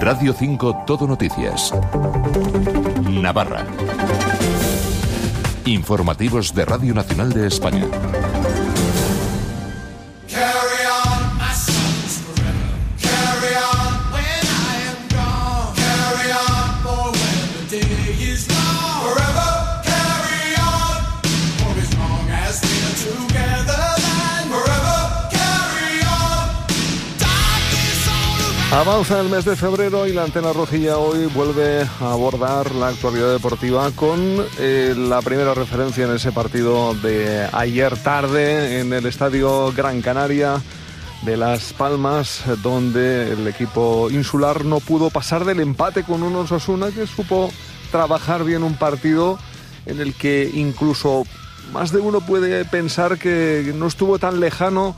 Radio 5 Todo Noticias. Navarra. Informativos de Radio Nacional de España. Avanza el mes de febrero y la antena rojilla hoy vuelve a abordar la actualidad deportiva con eh, la primera referencia en ese partido de ayer tarde en el estadio Gran Canaria de Las Palmas, donde el equipo insular no pudo pasar del empate con un Osasuna que supo trabajar bien un partido en el que incluso más de uno puede pensar que no estuvo tan lejano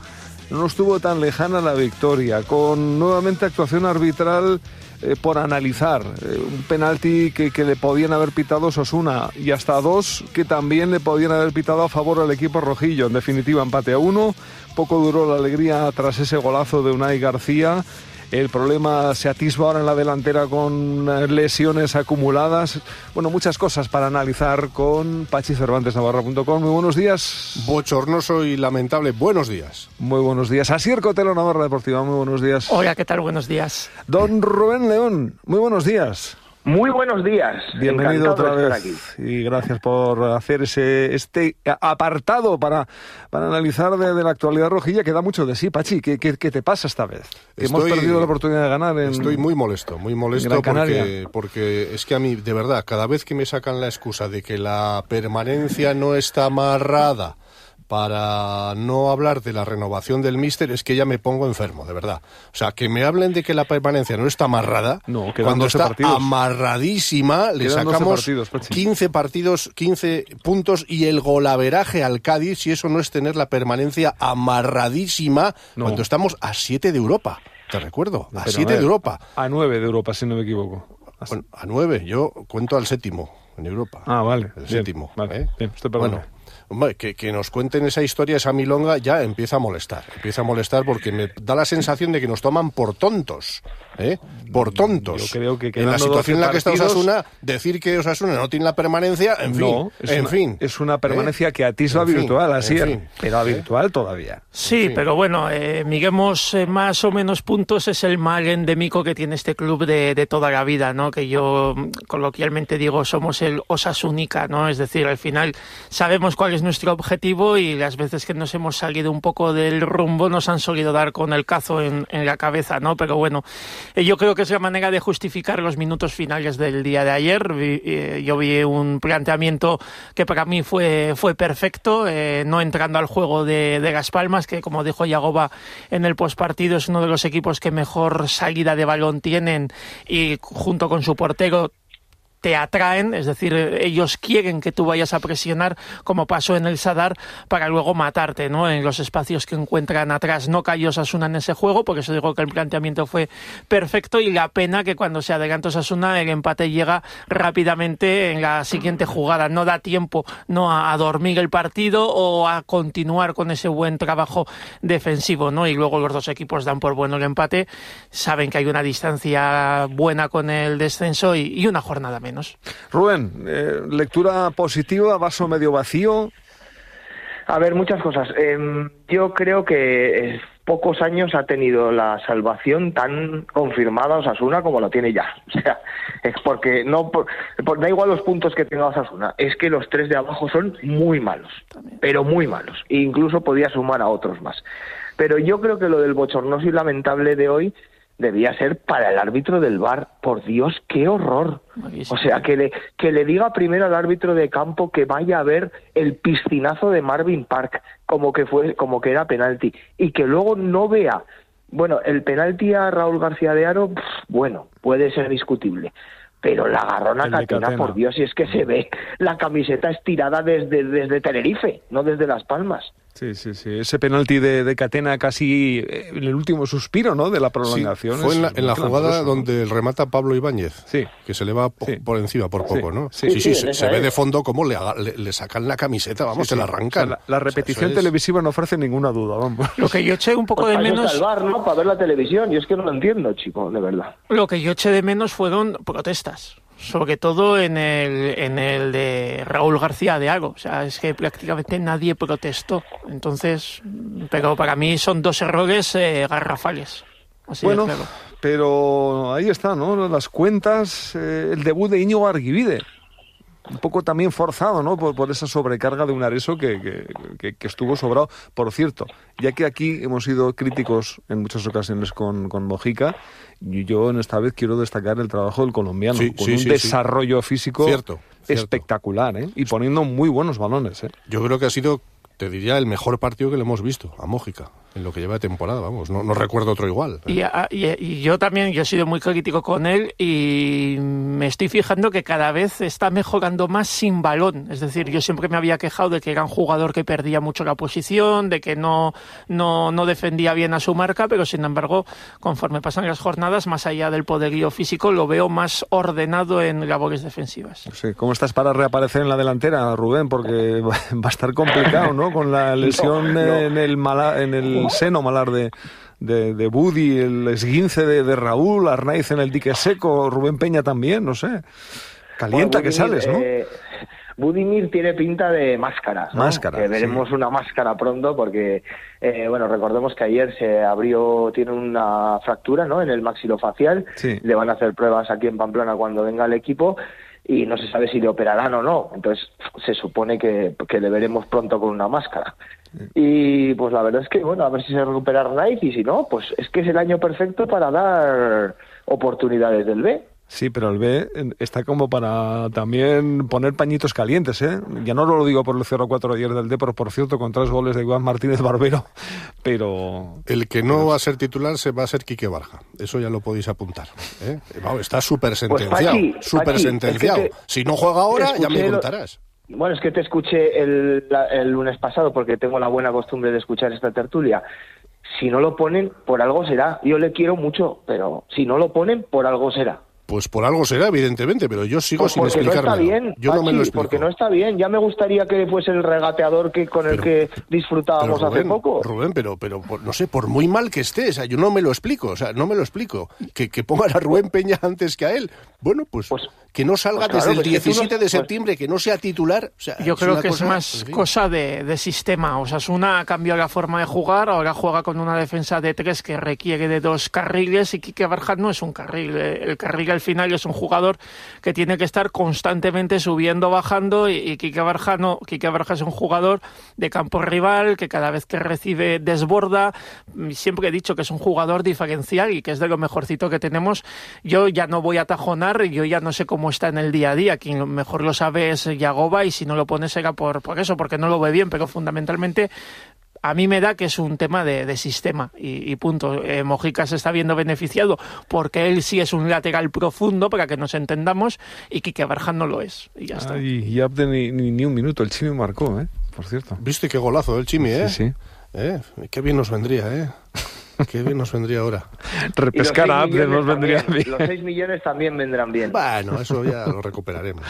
no estuvo tan lejana la victoria, con nuevamente actuación arbitral eh, por analizar. Eh, un penalti que, que, le podían haber pitado Sosuna y hasta dos que también le podían haber pitado a favor al equipo rojillo. En definitiva, empate a uno. Poco duró la alegría tras ese golazo de Unai García. El problema se atisba ahora en la delantera con lesiones acumuladas. Bueno, muchas cosas para analizar con Pachi Cervantes Navarra.com. Muy buenos días. Bochornoso y lamentable. Buenos días. Muy buenos días. Asier Cotelo Navarra Deportiva. Muy buenos días. Hola, ¿qué tal? Buenos días. Don Rubén León. Muy buenos días. Muy buenos días. Bienvenido Encantado otra vez aquí. y gracias por hacer ese este apartado para, para analizar de, de la actualidad rojilla que da mucho de sí, Pachi. ¿Qué, qué, qué te pasa esta vez? Que hemos Estoy- perdido la oportunidad de ganar en... Estoy muy molesto, muy molesto porque, porque es que a mí, de verdad, cada vez que me sacan la excusa de que la permanencia no está amarrada para no hablar de la renovación del míster, es que ya me pongo enfermo, de verdad. O sea, que me hablen de que la permanencia no está amarrada, No, cuando 12 está partidos. amarradísima, le Quedan 12 sacamos partidos, Pachi. 15 partidos, 15 puntos y el golaveraje al Cádiz, si eso no es tener la permanencia amarradísima, No. cuando estamos a 7 de Europa. Te recuerdo, a Pero, 7 ver, de Europa. A nueve de Europa, si no me equivoco. Bueno, a nueve, yo cuento al séptimo en Europa. Ah, vale. El Bien, séptimo. vale, ¿eh? bien, usted bueno, hombre, que, que nos cuenten esa historia, esa milonga, ya empieza a molestar. Empieza a molestar porque me da la sensación de que nos toman por tontos. ¿eh? Por tontos. Yo creo que en la situación en la que está 12 partidos- Osasuna, decir que Osasuna no tiene la permanencia, en fin. no, es en una, fin. es una ¿eh? permanencia que atisba En virtual, en así es. fin. Pero a virtual todavía. Sí, Sí. pero bueno, eh, miguemos eh, más o menos puntos es el mal endémico que tiene este club de, de toda la vida, ¿no? Que yo mm, coloquialmente digo somos el Osasunica, ¿no? Es decir, al final sabemos cuál es nuestro objetivo y las veces que nos hemos salido un poco del rumbo nos han solido dar con el cazo en, la cabeza, ¿no? Pero bueno, eh, yo creo que es la manera de justificar los minutos finales del día de ayer. Eh, yo vi un planteamiento que para mí fue, fue perfecto, eh, no entrando al juego de, de Las Palmas, que como dijo Yagoba en el postpartido es uno de los equipos que mejor salida de balón tienen y junto con su portero te atraen, es decir, eh, ellos quieren que tú vayas a presionar, como pasó en el Sadar, para luego matarte, ¿no? En los espacios que encuentran atrás. No cayó Osasuna en ese juego, por eso digo que el planteamiento fue perfecto y la pena que cuando se adelanta Osasuna el empate llega rápidamente en la siguiente jugada. No da tiempo no a, dormir el partido o a continuar con ese buen trabajo defensivo, ¿no? Y luego los dos equipos dan por bueno el empate, saben que hay una distancia buena con el descenso y, y una jornada menos. Rubén, eh, lectura positiva, vaso medio vacío. A ver, muchas cosas. Em, yo creo que en pocos años ha tenido la salvación tan confirmada Osasuna como lo tiene ya. O sea, es porque no por- por- da igual los puntos que tenga Osasuna, es que los tres de abajo son muy malos, pero muy malos. E incluso podía sumar a otros más. Pero yo creo que lo del bochornoso y lamentable de hoy debía ser para el árbitro del VAR. Por Dios, qué horror. O sea, que le, que le diga primero al árbitro de campo que vaya a ver el piscinazo de Marvin Park como que fue, como que era penalti, y que luego no vea, bueno, el penalti a Raúl García de Aro, bueno, puede ser discutible. Pero la agarrona de Catena, Catena. por Dios, y es que se ve la camiseta estirada desde, desde Tenerife, no desde Las Palmas. Sí, sí, sí. Ese penalti de, de Catena casi eh, en el último suspiro, ¿no? De la prolongación. Sí, fue en la, en la jugada ¿no? donde remata Pablo Ibáñez. Sí. Que se le va po- Sí. por encima por poco, Sí. ¿no? Sí, sí, sí, se, se ve de fondo cómo le, haga- le, le sacan la camiseta, vamos, se la O sea, arrancan. la, la O sea, repetición es- televisiva no ofrece ninguna duda, vamos. Lo que yo eché un poco Pues de menos. bar, ¿no? Para ver la televisión. Yo es que no lo entiendo, chico, de verdad. Lo que yo eché de menos fueron protestas, sobre todo en el, en el de Raúl García de Hago. O sea, es que prácticamente nadie protestó. Entonces, pero para mí son dos errores eh, garrafales. Así Bueno, claro. pero ahí está, ¿no? Las cuentas, eh, el debut de Íñigo Arguivide. Un poco también forzado, ¿no? Por, por esa sobrecarga de un Areso que, que- que- que estuvo sobrado. Por cierto, ya que aquí hemos sido críticos en muchas ocasiones con, con Mojica, yo en esta vez quiero destacar el trabajo del colombiano, Sí, con sí, un sí, desarrollo físico Cierto, espectacular, ¿eh? Y poniendo muy buenos balones, ¿eh? Yo creo que ha sido, te diría, el mejor partido que le hemos visto a Mójica en lo que lleva de temporada, vamos. No, no recuerdo otro igual. Y, a- y- y yo también, yo he sido muy crítico con él y me estoy fijando que cada vez está mejorando más sin balón. Es decir, yo siempre me había quejado de que era un jugador que perdía mucho la posición, de que no, no, no defendía bien a su marca, pero sin embargo, conforme pasan las jornadas, más allá del poderío físico, lo veo más ordenado en labores defensivas. Sé, ¿Cómo estás para reaparecer en la delantera, Rubén? Porque va a estar complicado, ¿no? Con la lesión no. en el mala- en el seno malar de, de, de Buddy, el esguince de, de Raúl, Arnaiz en el dique seco, Rubén Peña también, no sé. Calienta Bueno, que sales, ¿no? eh, Budimir tiene pinta de máscara. ¿no? Máscara, Que veremos una máscara pronto porque, eh, bueno, recordemos que ayer se abrió, tiene una fractura ¿no? en el maxilofacial. Sí. Le van a hacer pruebas aquí en Pamplona cuando venga el equipo y no se sabe si le operarán o no. Entonces se supone que, que le veremos pronto con una máscara. Y pues la verdad es que, bueno, a ver si se recupera Arnaiz y si no, pues es que es el año perfecto para dar oportunidades del B. Sí, pero el B eh, está como para también poner pañitos calientes, ¿eh? Ya no lo digo por el 0-4 ayer del Depor, por cierto, con tres goles de Iván Martínez Barbero, pero... El que no va a ser titular se va a ser Quique Barja. Eso ya lo podéis apuntar. ¿eh? Está súper sentenciado. Pachi, súper sentenciado. es que te- si no juega ahora, ya me contarás. Bueno, es que te escuché el lunes pasado porque tengo la buena costumbre de escuchar esta tertulia. Si no lo ponen, por algo será. Yo le quiero mucho, pero si no lo ponen, por algo será. Pues por algo será, evidentemente, pero yo sigo Pues sin no explicarme. está bien, yo no me lo explico. porque no está bien. Ya me gustaría que fuese el regateador que con el que disfrutábamos Pero, hace Rubén, poco. Rubén, pero, pero por- no sé, por muy mal que esté, o sea, yo no me lo explico, o sea, no me lo explico. Que, que pongan a Rubén Peña antes que a él. Bueno, pues, Pues- que no salga pues claro, desde el pues que tú no- 17 de pues- septiembre, que no sea titular. o sea, Yo creo que cosa, es más en fin. cosa de, de sistema. Osasuna ha cambiado la forma de jugar, ahora juega con una defensa de tres que requiere de dos carriles y Quique Barja no es un carril. Eh, El carril al final es un jugador que tiene que estar constantemente subiendo, bajando y, y Quique Barja no. Quique Barja es un jugador de campo rival que cada vez que recibe desborda. Siempre he dicho que es un jugador diferencial y que es de lo mejorcito que tenemos. Yo ya no voy a tajonar, yo ya no sé cómo está en el día a día. Quien mejor lo sabe es Yagoba y si no lo pone será por, por eso, porque no lo ve bien, pero fundamentalmente a mí me da que es un tema de, de sistema y, y punto. Eh, Mojica se está viendo beneficiado porque él sí es un lateral profundo, para que nos entendamos, y Quique Barja no lo es. Y ya está. Ay, y Abde ni, ni, ni un minuto, el Chimi marcó, ¿eh? Por cierto. Viste qué golazo del Chimi, ¿eh? Sí, sí. ¿Eh? Qué bien nos vendría, ¿eh? Qué bien nos vendría ahora. Repescar a Abde nos vendría también, bien. Los 6 millones también vendrán bien. Bueno, eso ya lo recuperaremos.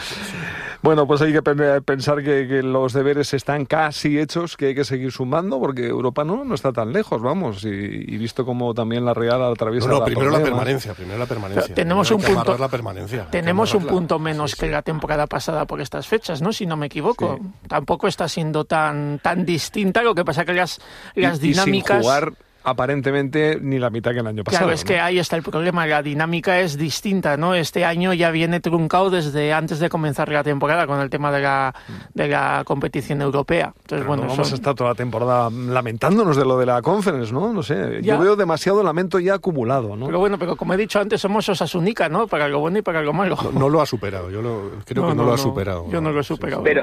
Bueno, pues hay que pen- pensar que, que los deberes están casi hechos, que hay que seguir sumando, porque Europa no, no está tan lejos, vamos. Y, y visto como también la Real atraviesa No, no, la primero la problemas. permanencia, primero la permanencia. Pero tenemos Primero un que punto- la permanencia. que Tenemos un punto menos Sí, que sí. la temporada pasada por estas fechas, ¿no? Si no me equivoco. Tampoco está siendo tan, tan distinta. Lo que pasa que las, Y- las y sin dinámicas. jugar aparentemente ni la mitad que el año pasado. Claro, es ¿no? que ahí está el problema, la dinámica es distinta, ¿no? Este año ya viene truncado desde antes de comenzar la temporada con el tema de la, de la competición europea. Entonces, Pero bueno, no vamos son- a estar toda la temporada lamentándonos de lo de la conference, ¿no? No sé. Ya. Yo veo demasiado lamento ya acumulado, ¿no? Pero bueno, pero como he dicho antes, somos Osasunica, ¿no? Para lo bueno y para lo malo. No, no lo ha superado, yo lo- creo No, que no, no, lo ha superado. yo no lo he superado. Pero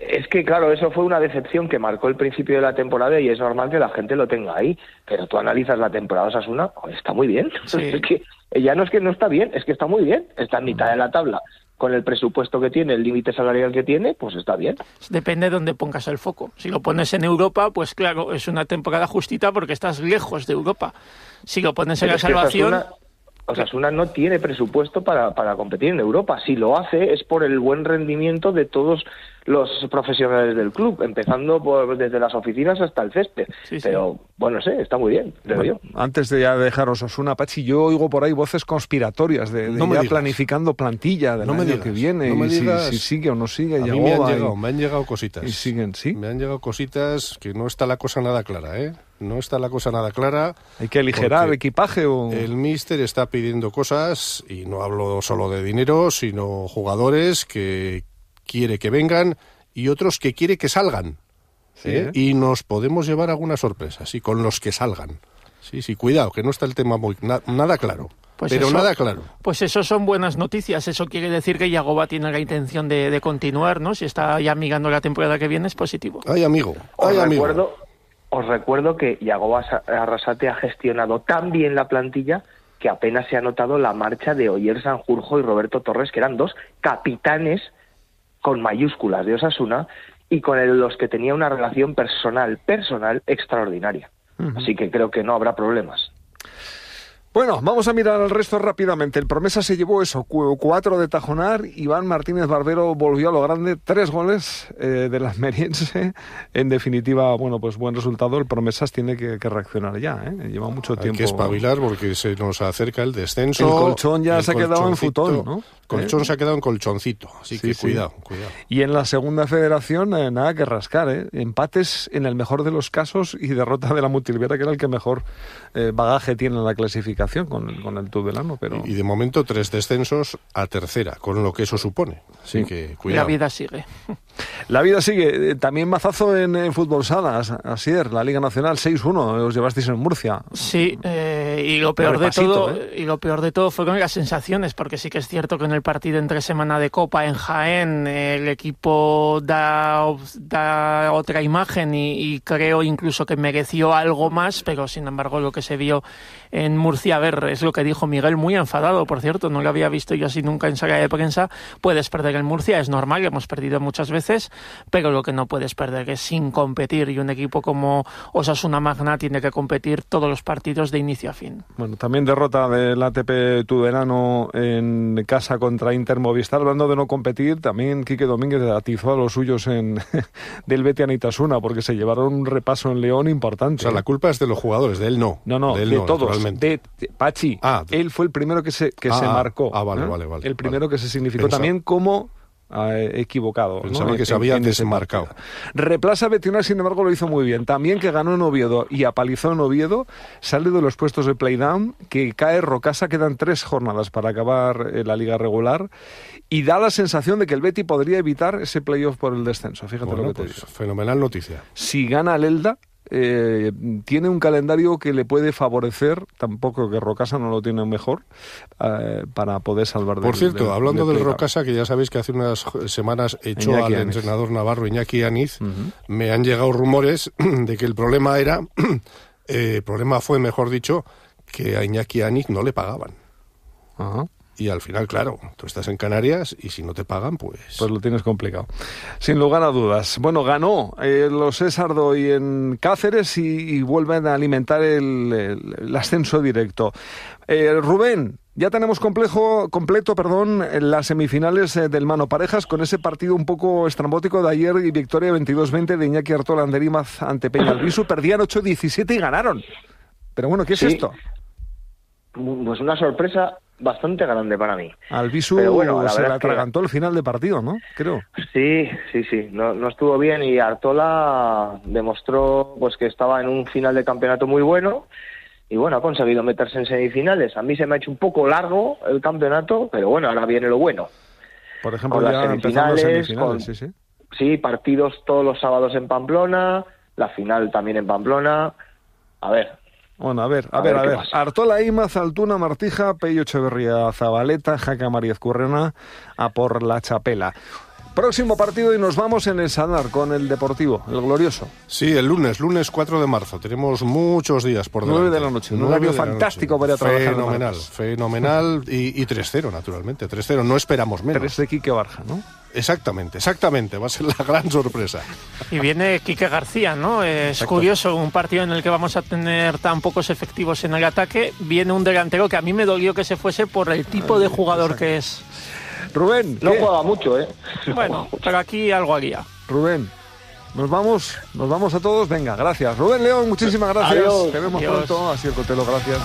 es que, claro, eso fue una decepción que marcó el principio de la temporada y es normal que la gente lo tenga ahí. Pero tú analizas la temporada Osasuna, joder, está muy bien. Sí. Es que ya no es que no está bien, es que está muy bien. Está en mitad de la tabla. con el presupuesto que tiene, el límite salarial que tiene, pues está bien. Depende de dónde pongas el foco. Si lo pones en Europa, pues claro, es una temporada justita porque estás lejos de Europa. Si lo pones en la salvación... Osasuna no tiene presupuesto para, para competir en Europa. Si lo hace es por el buen rendimiento de todos los profesionales del club, empezando por, desde las oficinas hasta el césped. Pero, bueno, sé, está muy bien, creo yo. Antes de ya dejaros Osasuna, Pachi, yo oigo por ahí voces conspiratorias de, ya planificando plantilla del no año que viene, y si, sigue o no sigue. A mí me han, llegado, me han llegado cositas. Y siguen, sí. Me han llegado cositas que no está la cosa nada clara, ¿eh? No está la cosa nada clara. ¿Hay que aligerar equipaje o...? El míster está pidiendo cosas, y no hablo solo de dinero, sino jugadores que quiere que vengan y otros que quiere que salgan. ¿eh? Y nos podemos llevar alguna sorpresa, sí, con los que salgan. Sí, sí, cuidado, que no está el tema muy nada claro. Pues pero nada claro. Pues eso son buenas noticias. Eso quiere decir que Yagoba tiene la intención de, continuar, ¿no? Si está ya amigando la temporada que viene, es positivo. Ay, amigo. Ay, os amigo. Recuerdo, os recuerdo que Yagoba Arrasate ha gestionado tan bien la plantilla que apenas se ha notado la marcha de Oyer Sanjurjo y Roberto Torres, que eran dos capitanes con mayúsculas de Osasuna y con los que tenía una relación personal, personal extraordinaria. Así que creo que no habrá problemas. Bueno, vamos a mirar el resto rápidamente. El Promesa se llevó eso, cuatro de Tajonar. Iván Martínez Barbero volvió a lo grande, tres goles eh, de las Meriense. En definitiva, bueno, pues buen resultado. El Promesas tiene que, reaccionar ya. ¿eh? Lleva mucho tiempo. Hay que espabilar porque se nos acerca el descenso. El colchón ya se ha quedado en futón, ¿no? Colchón se ha quedado en colchoncito, así que cuidado, cuidado. Y en la segunda federación, eh, nada que rascar, ¿eh? Empates en el mejor de los casos y derrota de la Mutilvera, que era el que mejor eh, bagaje tiene en la clasificación con, con el Tudelano. Pero... Y, de momento tres descensos a tercera, con lo que eso supone. Así que cuidado. La vida sigue. La vida sigue. También mazazo en, fútbol sala, Asier, la Liga Nacional 6-1, os llevasteis en Murcia. Sí, y lo peor de todo, y lo peor de todo fueron las sensaciones, porque sí que es cierto que en el partido entre semana de Copa en Jaén el equipo da, da otra imagen y, creo incluso que mereció algo más, pero sin embargo lo que se vio en Murcia, a ver, es lo que dijo Miguel, muy enfadado, por cierto, no lo había visto yo así nunca en sala de prensa, puedes perder en Murcia, es normal, hemos perdido muchas veces, pero lo que no puedes perder es sin competir y un equipo como Osasuna Magna tiene que competir todos los partidos de inicio a fin. Bueno, también derrota del ATP Tudelano en casa contra Inter Movistar, hablando de no competir, también Quique Domínguez atizó a los suyos en del Beti Anitasuna, porque se llevaron un repaso en León importante. O sea, la culpa es de los jugadores, de él no. No, no, de, todos. De, Pachi, ah, él fue el primero que se, que se ah, marcó. Ah, vale, vale, vale. El primero que se significó también como equivocado. Pensaba que se había desembarcado. Replaza Betina, sin embargo, lo hizo muy bien. También que ganó en Oviedo y apalizó en Oviedo, sale de los puestos de playdown, que cae Rocasa, quedan tres jornadas para acabar eh, la liga regular, y da la sensación de que el Betty podría evitar ese playoff por el descenso. Fíjate lo que te pues, digo. Fenomenal noticia. Si gana el Elda, eh, tiene un calendario que le puede favorecer, tampoco que Rocasa no lo tiene mejor, eh, para poder salvar Por cierto, hablando del Rocasa, que ya sabéis que hace unas semanas echó al entrenador navarro Iñaki Aniz, me han llegado rumores de que el problema era, eh, el problema fue, mejor dicho, que a Iñaki Aniz no le pagaban. Ajá. Y al final, claro, tú estás en Canarias y si no te pagan, pues... Pues lo tienes complicado. Sin lugar a dudas. Bueno, ganó eh, los Césardo y en Cáceres y, vuelven a alimentar el, ascenso directo. Eh, Rubén, ya tenemos complejo, completo perdón, las semifinales eh, del Mano Parejas con ese partido un poco estrambótico de ayer y victoria 22-20 de Iñaki Artola Anderimaz ante Peña Albisu. Perdían 8-17 y ganaron. Pero bueno, ¿qué es esto? Pues una sorpresa bastante grande para mí. Albisu bueno, se le atragantó el final de partido, ¿no? Creo. Sí, sí, sí, no, no estuvo bien y Artola demostró pues que estaba en un final de campeonato muy bueno y bueno, ha conseguido meterse en semifinales. A mí se me ha hecho un poco largo el campeonato, pero bueno, ahora viene lo bueno. Por ejemplo, las semifinales, sí, sí. sí, partidos todos los sábados en Pamplona, la final también en Pamplona. A ver, bueno, a ver, a, ver, a ver. Artola Ima, Zaltuna, Martija, Peyo Echeverría, Zabaleta, Jaca María Currena, a por la chapela. Próximo partido y nos vamos en el Sadar con el Deportivo, el glorioso. Sí, el lunes, lunes 4 de marzo. Tenemos muchos días por delante. 9 de la noche, un horario fantástico para ir a trabajar. Fenomenal, fenomenal. Y, y 3-0, naturalmente. 3-0, no esperamos menos. 3 de Quique Barja, ¿no? Exactamente, exactamente. Va a ser la gran sorpresa. Y viene Quique García, ¿no? Es Exacto. curioso, un partido en el que vamos a tener tan pocos efectivos en el ataque. Viene un delantero que a mí me dolió que se fuese por el tipo de jugador que es. Rubén, No ¿qué? juega mucho, ¿eh? Bueno, pero aquí algo haría. Rubén, nos vamos, nos vamos a todos. Venga, gracias. Rubén León, muchísimas gracias. Adiós. Te vemos Adiós. pronto. Así el Cotelo, gracias.